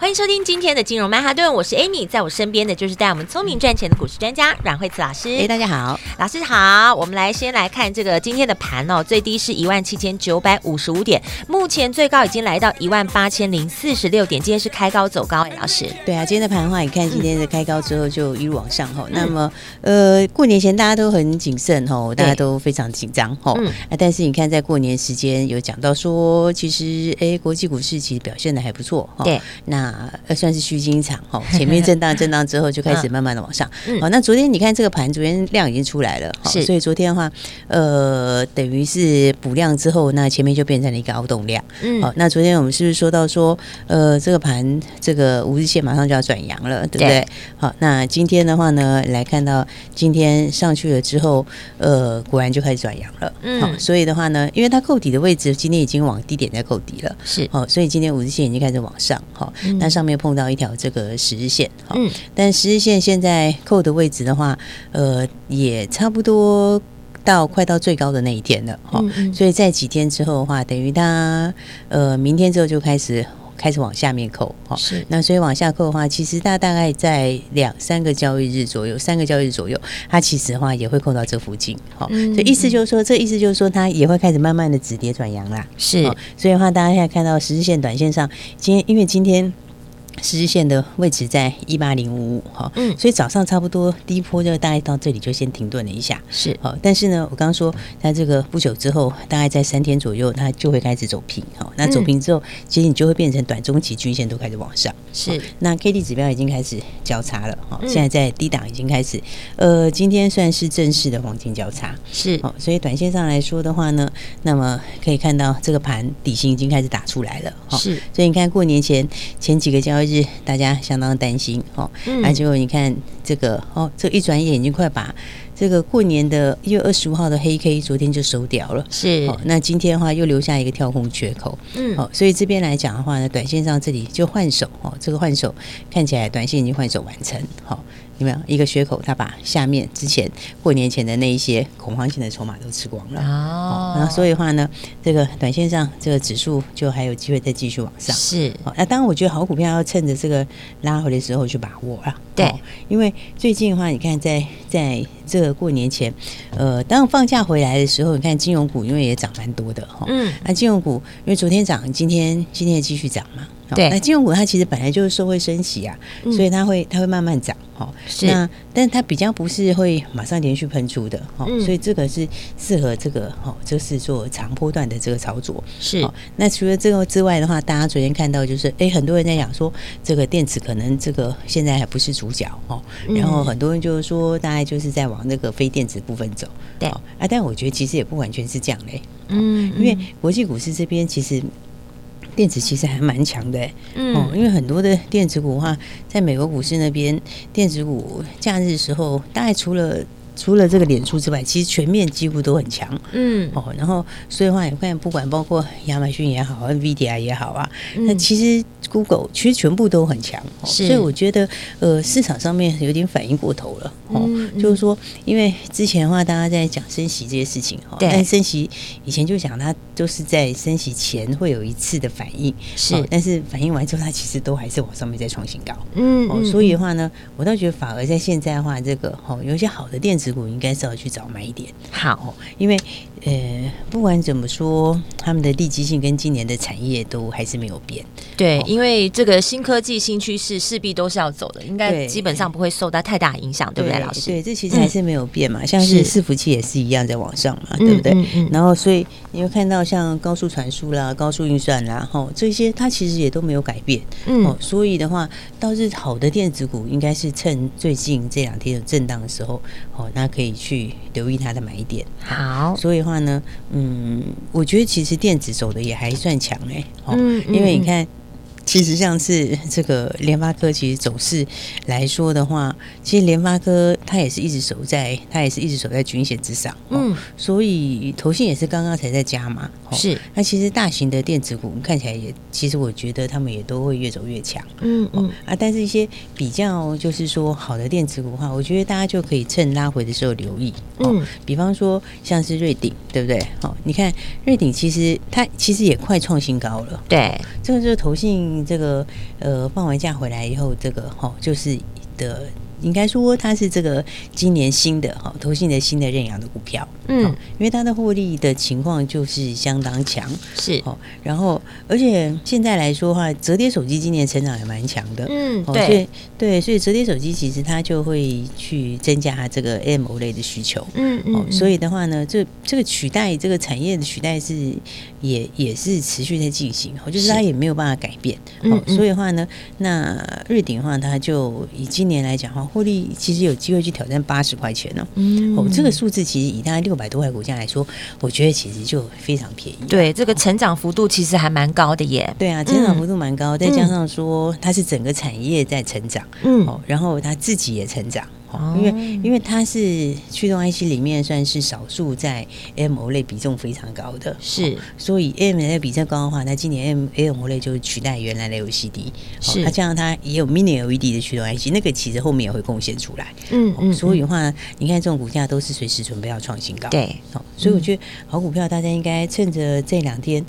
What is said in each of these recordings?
欢迎收听今天的金融曼哈顿，我是 Amy，在我身边的就是带我们聪明赚钱的股市专家阮惠慈老师。哎，大家好，老师好。我们来先来看这个今天的盘哦，最低是一万七千九百五十五点，目前最高已经来到一万八千零四十六点，今天是开高走高。哎，老师，对啊，今天的盘的话，你看今天的开高之后就一路往上哈、嗯。那么呃，过年前大家都很谨慎哈，大家都非常紧张哈。嗯。啊，但是你看在过年时间有讲到说，其实哎，国际股市其实表现的还不错哈。对。那啊，算是虚惊一场哈，前面震荡震荡之后就开始慢慢的往上。好，那昨天你看这个盘，昨天量已经出来了，是，所以昨天的话，呃，等于是补量之后，那前面就变成了一个凹动量。嗯，好，那昨天我们是不是说到说，呃，这个盘这个五日线马上就要转阳了，对不对？好，那今天的话呢，来看到今天上去了之后，呃，果然就开始转阳了。嗯，好，所以的话呢，因为它扣底的位置今天已经往低点在扣底了，是，好，所以今天五日线已经开始往上，好，那上面。碰到一条这个十日线，嗯，但十日线现在扣的位置的话，呃，也差不多到快到最高的那一天了，哈、嗯嗯，所以在几天之后的话，等于它呃明天之后就开始开始往下面扣，哈，是，那所以往下扣的话，其实它大概在两三个交易日左右，三个交易日左右，它其实的话也会扣到这附近，哈、嗯，所以意思就是说，这意思就是说，它也会开始慢慢的止跌转阳啦，是，所以的话，大家现在看到十日线、短线上，今天因为今天。十日线的位置在一八零五五哈，嗯，所以早上差不多第一波就大概到这里就先停顿了一下，是。好，但是呢，我刚刚说在这个不久之后，大概在三天左右，它就会开始走平哈，那走平之后，其实你就会变成短中期均线都开始往上，是，那 K D 指标已经开始交叉了哈，现在在低档已经开始，呃，今天算是正式的黄金交叉，是，好，所以短线上来说的话呢，那么可以看到这个盘底薪已经开始打出来了，哈。是，所以你看过年前前几个交易。是大家相当担心哦，那结果你看这个哦，这一转眼已经快把这个过年的一月二十五号的黑 K 昨天就收掉了，是哦，那今天的话又留下一个跳空缺口，嗯，哦，所以这边来讲的话呢，短线上这里就换手哦，这个换手看起来短线已经换手完成，好。有没有一个缺口？它把下面之前过年前的那一些恐慌性的筹码都吃光了哦。那所以的话呢，这个短线上这个指数就还有机会再继续往上。是。那当然，我觉得好股票要趁着这个拉回的时候去把握啊。对。因为最近的话，你看在在这个过年前，呃，当放假回来的时候，你看金融股因为也涨蛮多的哈。嗯。那金融股因为昨天涨，今天今天也继续涨嘛。对。那金融股它其实本来就是社会升息啊，所以它会它会慢慢涨。哦，是那，但是它比较不是会马上连续喷出的，哦、嗯，所以这个是适合这个，哦，就是做长波段的这个操作。是，哦、那除了这个之外的话，大家昨天看到就是，哎，很多人在讲说，这个电池可能这个现在还不是主角，哦，然后很多人就是说，大概就是在往那个非电子部分走。对，啊，但我觉得其实也不完全是这样嘞，嗯，因为国际股市这边其实。电子其实还蛮强的，嗯，哦，因为很多的电子股的话，在美国股市那边，电子股假日的时候，大概除了除了这个脸书之外，其实全面几乎都很强，嗯，哦，然后所以的话，你看，不管包括亚马逊也好，NVIDIA 也好啊，那其实。Google 其实全部都很强，所以我觉得呃市场上面有点反应过头了。哦、嗯嗯，就是说，因为之前的话大家在讲升息这些事情哈，但升息以前就讲它都是在升息前会有一次的反应，是，但是反应完之后它其实都还是往上面再创新高，嗯，哦，所以的话呢，我倒觉得反而在现在的话，这个哦有一些好的电子股应该是要去找买一点，好，因为。呃，不管怎么说，他们的利基性跟今年的产业都还是没有变。对，因为这个新科技、新趋势势必都是要走的，应该基本上不会受到太大影响，对不对，老师？对，这其实还是没有变嘛。像是伺服器也是一样在往上嘛，对不对？嗯嗯嗯、然后，所以你会看到像高速传输啦、高速运算啦，吼这些它其实也都没有改变。嗯，哦，所以的话，倒是好的电子股应该是趁最近这两天有震荡的时候，哦，那可以去留意它的买点。好，所以。话呢，嗯，我觉得其实电子走的也还算强哎，哦，因为你看其实像是这个联发科，其实走势来说的话，其实联发科它也是一直守在，它也是一直守在均线之上。嗯，所以投信也是刚刚才在加码。是，那其实大型的电子股看起来也，其实我觉得他们也都会越走越强。嗯嗯啊，但是一些比较就是说好的电子股的话，我觉得大家就可以趁拉回的时候留意。嗯，比方说像是瑞鼎，对不对？好，你看瑞鼎其实它其实也快创新高了。对，这个就是投信这个呃放完假回来以后，这个哈就是的。应该说它是这个今年新的哈投信的新的认养的股票，嗯，因为它的获利的情况就是相当强，是。哦，然后而且现在来说的话，折叠手机今年成长也蛮强的，嗯，对，所以对，所以折叠手机其实它就会去增加它这个 AMOLED 的需求，嗯嗯，哦，所以的话呢，这这个取代这个产业的取代是也也是持续在进行，哦，就是它也没有办法改变，哦，所以的话呢，那瑞鼎的话，它就以今年来讲的话。获利其实有机会去挑战八十块钱呢。嗯，哦，这个数字其实以大概六百多块股价来说，我觉得其实就非常便宜。对，这个成长幅度其实还蛮高的耶。对啊，成长幅度蛮高，再加上说它是整个产业在成长，嗯，哦，然后它自己也成长。因为因为它是驱动 IC 里面算是少数在 AMOLED 比重非常高的，是，所以 AMOLED 比重高的话，那今年 AMOLED 就取代原来的 LCD，是，它这样它也有 Mini LED 的驱动 IC，那个其实后面也会贡献出来，嗯嗯，所以的话，你看这种股价都是随时准备要创新高，对，所以我觉得好股票大家应该趁着这两天。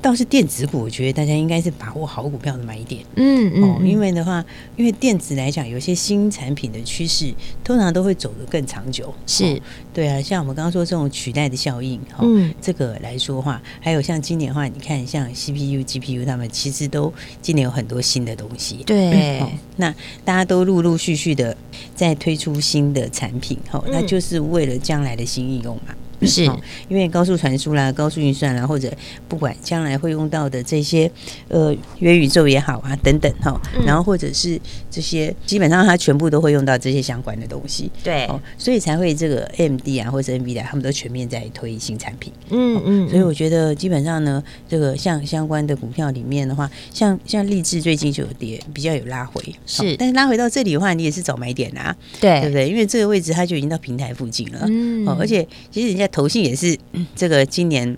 倒是电子股，我觉得大家应该是把握好股票的买点。嗯嗯，哦，因为的话，因为电子来讲，有些新产品的趋势，通常都会走得更长久。是、哦，对啊，像我们刚刚说这种取代的效应，哈、哦，嗯、这个来说的话，还有像今年的话，你看像 CPU、GPU，他们其实都今年有很多新的东西。对、哦，那大家都陆陆续续的在推出新的产品，哈、哦，那就是为了将来的新应用嘛。是，因为高速传输啦、高速运算啦，或者不管将来会用到的这些呃元宇宙也好啊等等哈，然后或者是这些基本上它全部都会用到这些相关的东西，对，哦，所以才会这个 AMD 啊或者 NVIDIA 他们都全面在推新产品，嗯嗯，所以我觉得基本上呢，这个像相关的股票里面的话，像像立志最近就有跌，比较有拉回，是，但是拉回到这里的话，你也是早买点啊，对，对不对？因为这个位置它就已经到平台附近了，嗯，哦，而且其实人家。投信也是这个今年，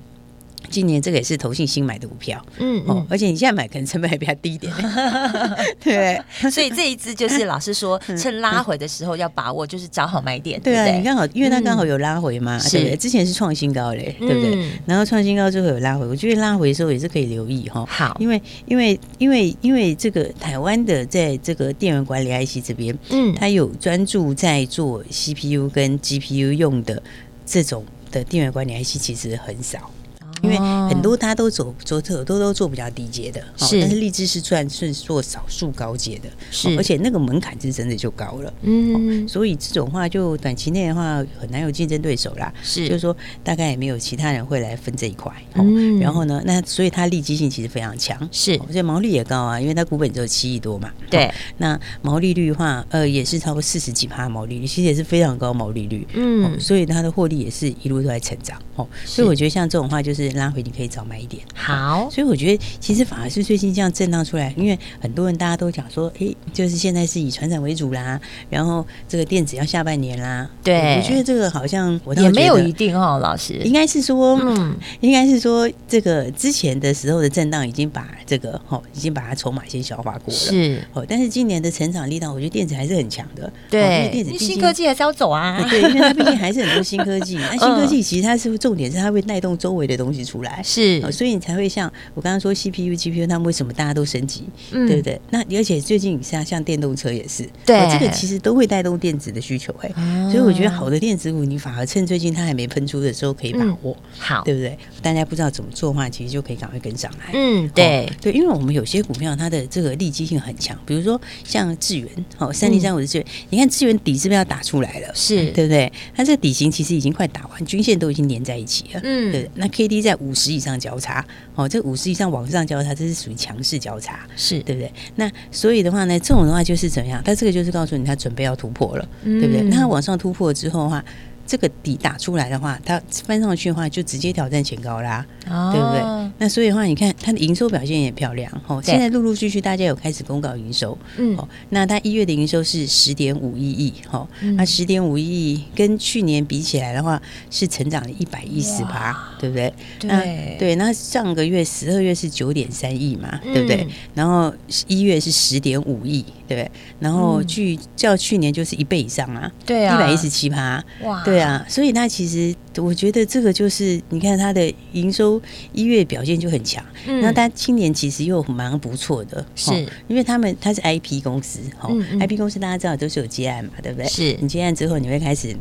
今年这个也是投信新买的股票，嗯，嗯。哦，而且你现在买可能成本还比较低一点，对，所以这一支就是老师说，趁拉回的时候要把握，就是找好买点，对啊，对对？你刚好，因为它刚好有拉回嘛，嗯、对不对？之前是创新高嘞，对不对？嗯、然后创新高之后有拉回，我觉得拉回的时候也是可以留意哈，好，因为因为因为因为这个台湾的在这个电源管理 IC 这边，嗯，它有专注在做 CPU 跟 GPU 用的这种。的电源管理 IC 其实很少。因为很多他都走做特都都做比较低阶的，是，但是荔枝是算是做少数高阶的，是，而且那个门槛是真的就高了，嗯，所以这种话就短期内的话很难有竞争对手啦，是，就是说大概也没有其他人会来分这一块，嗯，然后呢，那所以它利基性其实非常强，是，而且毛利也高啊，因为它股本只有七亿多嘛，对，那毛利率的话，呃，也是超过四十几趴毛利率，其实也是非常高毛利率，嗯，所以它的获利也是一路都在成长，哦，所以我觉得像这种话就是。拉回你可以早买一点，好。所以我觉得其实反而是最近这样震荡出来，因为很多人大家都讲说，哎，就是现在是以传产为主啦，然后这个电子要下半年啦。对，我觉得这个好像我也没有一定哦，老师应该是说，嗯，应该是说这个之前的时候的震荡已经把这个哦，已经把它筹码先消化过了，是哦。但是今年的成长力道，我觉得电子还是很强的，对，电子新科技还是要走啊，对，因为它毕竟还是很多新科技，那新科技其实它是重点是它会带动周围的东西。出来是、哦，所以你才会像我刚刚说 CPU、GPU，他们为什么大家都升级，嗯、对不对？那而且最近像像电动车也是，对、哦，这个其实都会带动电子的需求哎，哦、所以我觉得好的电子股，你反而趁最近它还没喷出的时候可以把握，嗯、好，对不对？大家不知道怎么做的话，其实就可以赶快跟上来。嗯，对、哦、对，因为我们有些股票它的这个利基性很强，比如说像智源，好三零三五的智原，你看智源底是不是要打出来了？是对不对？它这个底型其实已经快打完，均线都已经连在一起了。嗯，对，那 K D 在。五十以上交叉，哦，这五十以上往上交叉，这是属于强势交叉，是对不对？那所以的话呢，这种的话就是怎么样？它这个就是告诉你，它准备要突破了，嗯、对不对？那它往上突破之后的话，这个底打出来的话，它翻上去的话，就直接挑战前高啦，哦、对不对？那所以的话，你看它的营收表现也漂亮哦。现在陆陆续续大家有开始公告营收，嗯，哦，那它一月的营收是十点五一亿，哈，那十点五一亿跟去年比起来的话，是成长了一百一十八，对不对？对对，那上个月十二月是九点三亿嘛，对不对？然后一月是十点五亿，对不对？然后去较去年就是一倍以上啊，对啊，一百一十七趴，哇，对啊，所以那其实我觉得这个就是你看它的营收一月表现就很强，那它今年其实又蛮不错的，是。因为他们它是 IP 公司，哈，IP 公司大家知道都是有接案嘛，对不对？是。你接案之后你会开始。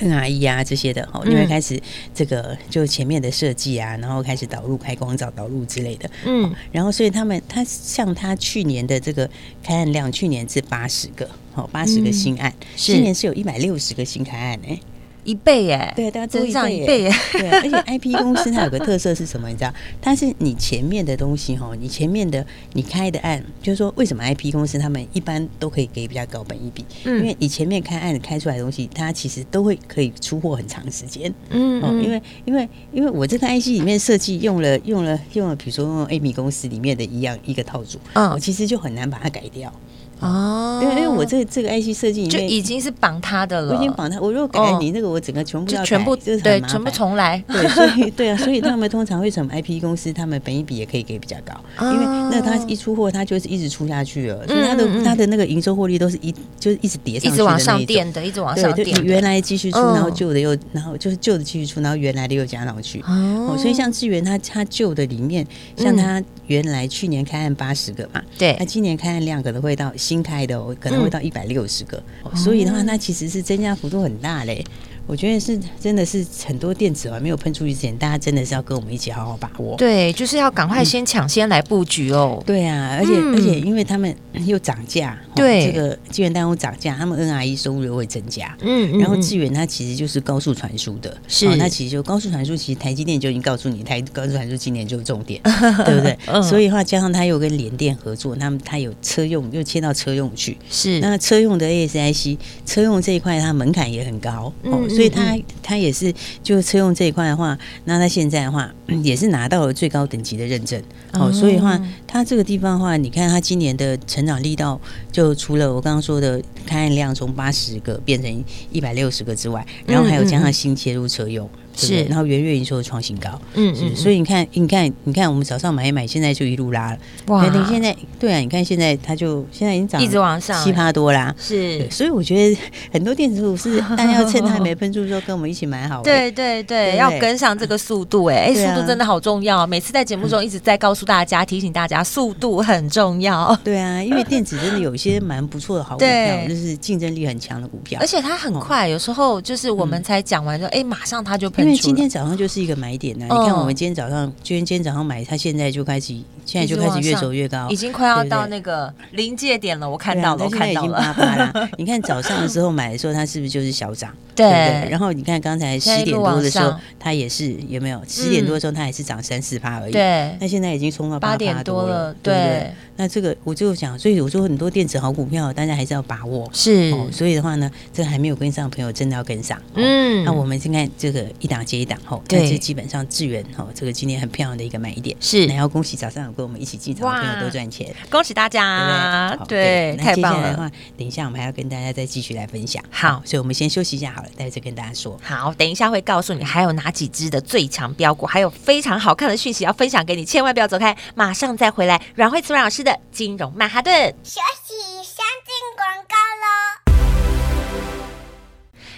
NRE 啊，这些的哈，你会开始这个就前面的设计啊，然后开始导入开光照导入之类的，嗯，然后所以他们他像他去年的这个开案量，去年是八十个，好八十个新案，今年是有一百六十个新开案哎。一倍耶，对，大家增长一倍耶，对，而且 IP 公司它有个特色是什么？你知道，它是你前面的东西哈，你前面的你开的案，就是说为什么 IP 公司他们一般都可以给比较高本一比？嗯，因为你前面开案开出来的东西，它其实都会可以出货很长时间。嗯，嗯，因为因为因为我这个 IC 里面设计用了用了用了，比如说用 Amy 公司里面的一样一个套组，嗯，我其实就很难把它改掉。哦，因为，因为我这这个 IC 设计就已经是绑他的了，我已经绑他。我如果改你那个，我整个全部要全部就是对，全部重来。对，所以对啊，所以他们通常为什么 IP 公司他们本一比也可以给比较高？因为那他一出货，他就是一直出下去了，所以他的他的那个营收获利都是一就是一直叠上去，一直往上垫的，一直往上垫。就原来继续出，然后旧的又然后就是旧的继续出，然后原来的又加上去。哦，所以像智源他他旧的里面，像他原来去年开案八十个嘛，对，他今年开案量可能会到新开的哦。可能会到一百六十个，嗯、所以的话，那其实是增加幅度很大嘞。我觉得是真的是很多电子还没有喷出去之前，大家真的是要跟我们一起好好把握。对，就是要赶快先抢先来布局哦。嗯、对啊，而且、嗯、而且因为他们又涨价，对这个资源单位涨价，他们 NRE 收入又会增加。嗯，然后资源它其实就是高速传输的，是它其实就高速传输，其实台积电就已经告诉你，台高速传输今年就是重点，对不对？嗯、所以的话加上它又跟联电合作，他们它有车用又切到车用去，是那车用的 ASIC 车用这一块它门槛也很高，嗯。所以他他也是，就车用这一块的话，那他现在的话也是拿到了最高等级的认证。哦，所以的话，他这个地方的话，你看他今年的成长力道，就除了我刚刚说的开案量从八十个变成一百六十个之外，然后还有加上新切入车用。是，然后元月营收创新高，嗯嗯，所以你看，你看，你看，我们早上买一买，现在就一路拉了，哇！你现在对啊，你看现在它就现在已经涨，一直往上。七趴多啦，是，所以我觉得很多电子股是，大家要趁它还没喷出的时候跟我们一起买好，对对对，要跟上这个速度，哎哎，速度真的好重要，每次在节目中一直在告诉大家，提醒大家速度很重要，对啊，因为电子真的有一些蛮不错的好股票，就是竞争力很强的股票，而且它很快，有时候就是我们才讲完之后，哎，马上它就喷。因为今天早上就是一个买点呢，你看我们今天早上，今天今天早上买，它现在就开始，现在就开始越走越高，已经快要到那个临界点了。我看到了，我看到了。你看早上的时候买的时候，它是不是就是小涨？对不对？然后你看刚才十点多的时候，它也是有没有？十点多的时候它还是涨三四趴而已。对，那现在已经冲到八点多了，对？那这个我就想，所以我说很多电子好股票，大家还是要把握。是，所以的话呢，这还没有跟上的朋友，真的要跟上。嗯，那我们现在这个一档接一档。吼，但是基本上智源哈，这个今天很漂亮的一个买点是，然后恭喜早上有跟我们一起进场的朋友都赚钱，恭喜大家，对，那接下来的话，等一下我们还要跟大家再继续来分享，好，所以我们先休息一下好了，待会再跟大家说，好，等一下会告诉你还有哪几只的最强标股，还有非常好看的讯息要分享给你，千万不要走开，马上再回来，阮慧慈阮老师的金融曼哈顿，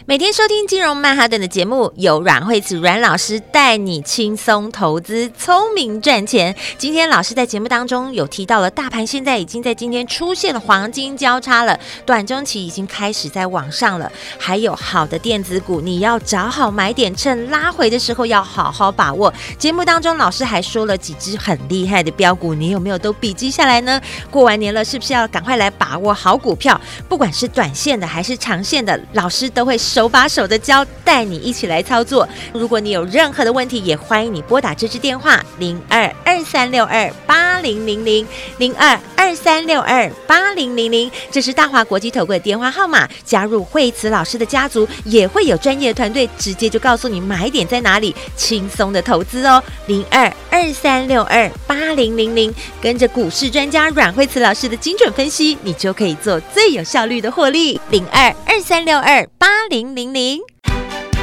每天收听金融曼哈顿的节目，由阮慧慈阮老师带你轻松投资，聪明赚钱。今天老师在节目当中有提到了，大盘现在已经在今天出现了黄金交叉了，短中期已经开始在往上了。还有好的电子股，你要找好买点，趁拉回的时候要好好把握。节目当中老师还说了几只很厉害的标股，你有没有都笔记下来呢？过完年了，是不是要赶快来把握好股票？不管是短线的还是长线的，老师都会。手把手的教，带你一起来操作。如果你有任何的问题，也欢迎你拨打这支电话零二二三六二八零零零零二二三六二八零零零，这是大华国际投顾的电话号码。加入惠慈老师的家族，也会有专业的团队直接就告诉你买点在哪里，轻松的投资哦。零二二三六二八零零零，跟着股市专家阮惠慈老师的精准分析，你就可以做最有效率的获利。零二二三六二八零零零零。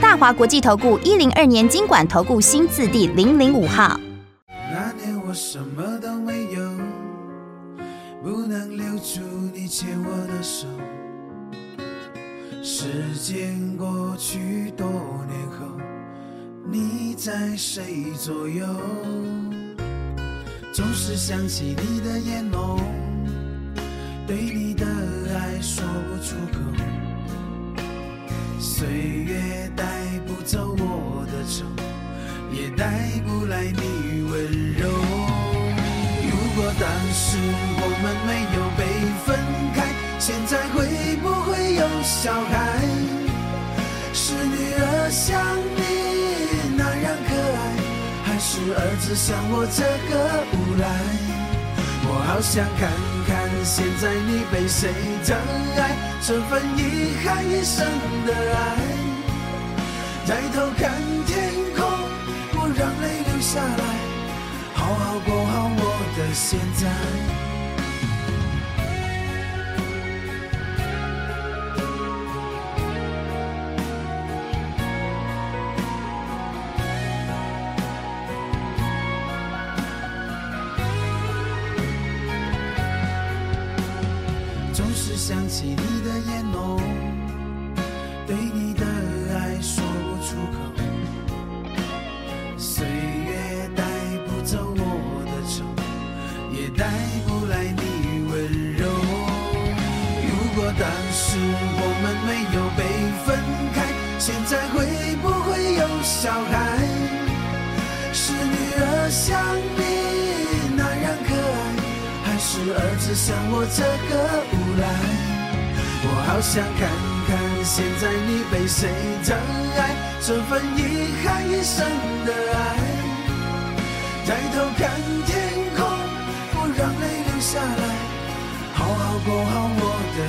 大华国际投顾一零二年金管投顾新字第零零五号。那年我什么都没有，不能留住你牵我的手。时间过去多年后，你在谁左右？总是想起你的眼眸，对你的爱说不出口。岁月带不走我的愁，也带不来你温柔。如果当时我们没有被分开，现在会不会有小孩？是女儿像你那样可爱，还是儿子像我这个无赖？我好想看看现在你被谁疼爱。这份遗憾一生的爱，抬头看天空，不让泪流下来，好好过好我的现在。不来你温柔。如果当时我们没有被分开，现在会不会有小孩？是女儿像你那样可爱，还是儿子像我这个无赖？我好想看看现在你被谁疼爱，这份遗憾一生的爱。抬头看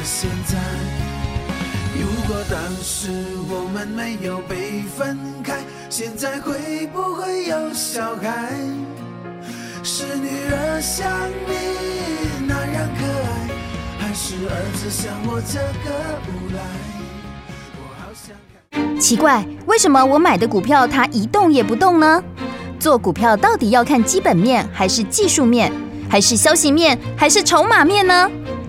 现在。如果当时我们没有被分开，现在会不会有小孩？是女儿像你那样可爱。还是儿子像我这个无赖，我好想看。奇怪，为什么我买的股票它一动也不动呢？做股票到底要看基本面，还是技术面，还是消息面，还是筹码面呢？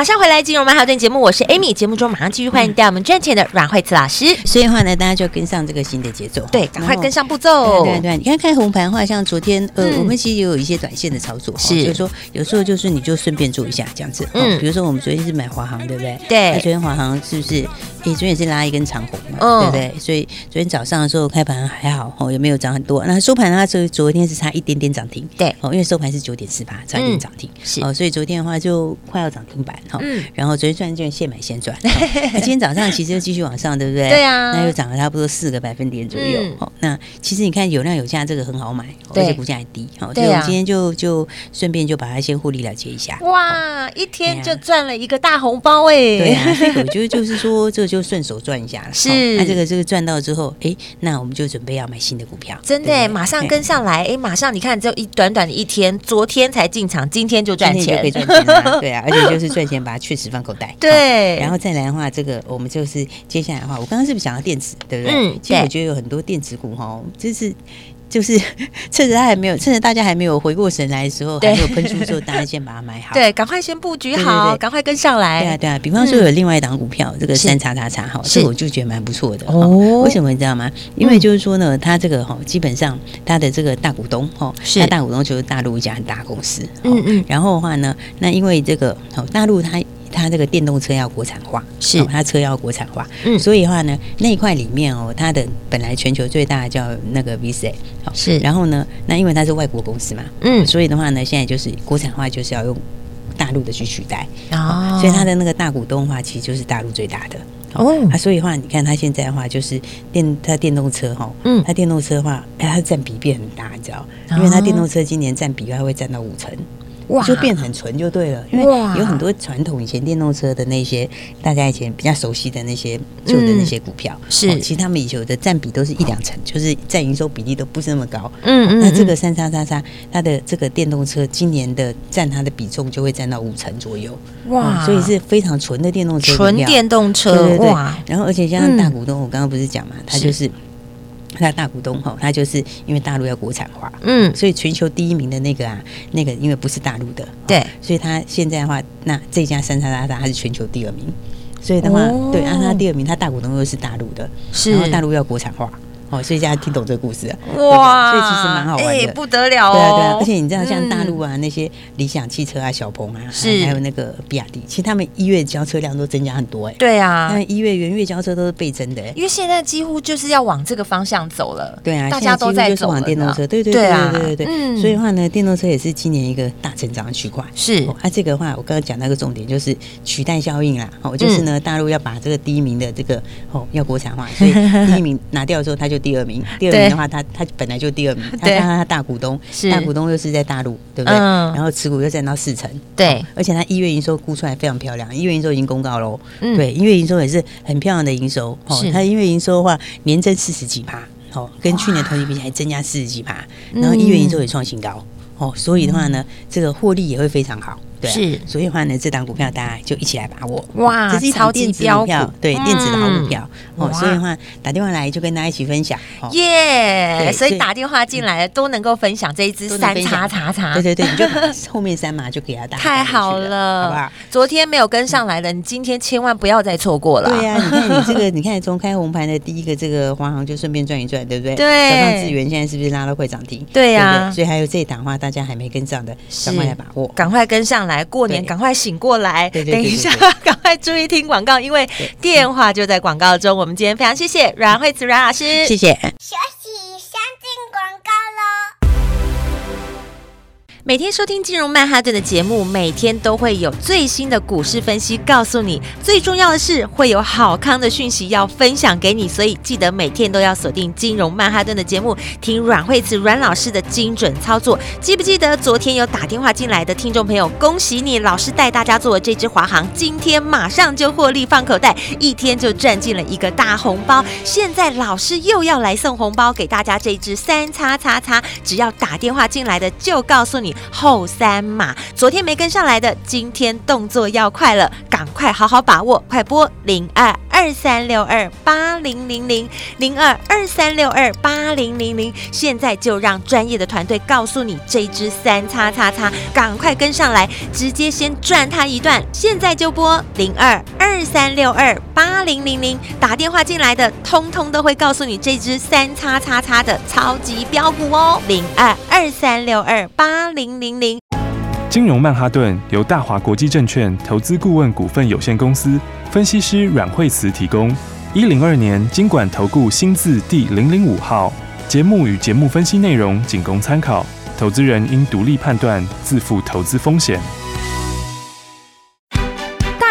马上回来，金融曼哈顿节目，我是 Amy。节目中马上继续欢迎带我们赚钱的阮慧慈老师。所以的话呢，大家就跟上这个新的节奏，对，赶快跟上步骤。对对对，你看看红盘的话，像昨天呃，我们其实也有一些短线的操作，是，就是说有时候就是你就顺便做一下这样子。嗯，比如说我们昨天是买华航，对不对？对。那昨天华航是不是？诶，昨天也是拉一根长红嘛，对不对？所以昨天早上的时候开盘还好哦，也没有涨很多。那收盘的话，昨昨天是差一点点涨停，对哦，因为收盘是九点四八，差一点涨停，是哦，所以昨天的话就快要涨停板哈。嗯。然后昨天赚就现买现赚，那今天早上其实又继续往上，对不对？对啊。那又涨了差不多四个百分点左右。哦，那其实你看有量有价，这个很好买，而且股价还低。好，所以我们今天就就顺便就把它先获利了结一下。哇，一天就赚了一个大红包哎！对啊，所以我觉得就是说 这。就顺手赚一下了，是。那这个这个赚到之后，哎，那我们就准备要买新的股票，真的，马上跟上来，哎，马上你看，只有一短短的一天，昨天才进场，今天就赚钱，可以赚钱，对啊，而且就是赚钱，把它确实放口袋，对，然后再来的话，这个我们就是接下来的话，我刚刚是不是讲到电子，对不对？嗯，其实我觉得有很多电子股哈，就是。就是 趁着他还没有，趁着大家还没有回过神来的时候，还没有喷出的时候，大家先把它买好。对，赶快先布局好，赶快跟上来。对啊，对啊。比方说有另外一档股票，这个三叉叉叉哈，这我就觉得蛮不错的。哦。为什么你知道吗？因为就是说呢，它这个哈，基本上它的这个大股东哈，是大股东就是大陆一家很大公司。嗯嗯。然后的话呢，那因为这个大陆它。它这个电动车要国产化，是。它车要国产化，嗯，所以的话呢，那一块里面哦，它的本来全球最大的叫那个 VCA，是，然后呢，那因为它是外国公司嘛，嗯，所以的话呢，现在就是国产化就是要用大陆的去取代，哦，所以它的那个大股东的话，其实就是大陆最大的，哦，啊，所以的话，你看它现在的话，就是电它电动车哈，嗯，它电动车的话，哎，它占比变很大，你知道，因为它电动车今年占比还会占到五成。就变很纯就对了，因为有很多传统以前电动车的那些大家以前比较熟悉的那些旧的那些股票，是其实他们以前的占比都是一两成，就是占营收比例都不是那么高。嗯嗯。那这个三叉叉叉，它的这个电动车今年的占它的比重就会占到五成左右。哇，所以是非常纯的电动车。纯电动车，哇。然后而且加上大股东，我刚刚不是讲嘛，他就是。他的大股东哈，他就是因为大陆要国产化，嗯，所以全球第一名的那个啊，那个因为不是大陆的，对，所以他现在的话，那这家三叉叉叉他是全球第二名，所以的话，哦、对，啊，他第二名，他大股东又是大陆的，是，然后大陆要国产化。哦，所以大家听懂这个故事啊？哇，所以其实蛮好玩的，欸、不得了哦！对啊，对啊，而且你知道，像大陆啊，嗯、那些理想汽车啊、小鹏啊，是还有那个比亚迪，其实他们一月交车辆都增加很多哎、欸。对啊，他们一月元月交车都是倍增的、欸，因为现在几乎就是要往这个方向走了。对啊，大家都在走往电动车，对对对对对对所以的话呢，电动车也是今年一个大成长的区块。是，那、这个的话，我刚刚讲那个重点就是取代效应啦。哦，就是呢，大陆要把这个第一名的这个哦要国产化，所以 第一名拿掉的时候，他就第二名，第二名。的话，他他本来就第二名，他他他大股东，大股东又是在大陆，对不对？然后持股又占到四成，对。而且他一月营收估出来非常漂亮，一月营收已经公告喽，对，一月营收也是很漂亮的营收。哦，他一月营收的话，年增四十几趴，哦，跟去年同期比起来增加四十几趴，然后一月营收也创新高，哦，所以的话呢，这个获利也会非常好。对、啊，是，所以的话呢，这档股票大家就一起来把握。哇，这是一档电子股票，对，电子的好股票。嗯、哦，所以的话打电话来就跟大家一起分享。耶，所以打电话进来都能够分享这一支三叉叉叉。对对对，你就 后面三码就给他打。太好了，好不好？昨天没有跟上来的，你今天千万不要再错过了。对呀、啊，你看你这个，你看从开红盘的第一个这个华航就顺便转一转，对不对？对。早上智原现在是不是拉到快涨停？对呀、啊。所以还有这一档的话，大家还没跟上的，赶快来把握，赶快跟上来。来过年，赶快醒过来！等一下，赶快注意听广告，因为电话就在广告中。我们今天非常谢谢阮慧慈阮老师，谢谢。每天收听金融曼哈顿的节目，每天都会有最新的股市分析告诉你。最重要的是，会有好康的讯息要分享给你，所以记得每天都要锁定金融曼哈顿的节目，听阮慧慈阮老师的精准操作。记不记得昨天有打电话进来的听众朋友？恭喜你，老师带大家做的这支华航，今天马上就获利放口袋，一天就赚进了一个大红包。现在老师又要来送红包给大家，这支三叉叉叉，只要打电话进来的就告诉你。后三码，昨天没跟上来的，今天动作要快了，赶快好好把握，快拨零二二三六二八零零零零二二三六二八零零零，现在就让专业的团队告诉你这支三叉叉叉，赶快跟上来，直接先赚它一段，现在就拨零二二三六二八零零零，打电话进来的，通通都会告诉你这支三叉叉叉的超级标股哦，零二二三六二八零。零零零金融曼哈顿由大华国际证券投资顾问股份有限公司分析师阮慧慈提供。一零二年经管投顾新字第零零五号。节目与节目分析内容仅供参考，投资人应独立判断，自负投资风险。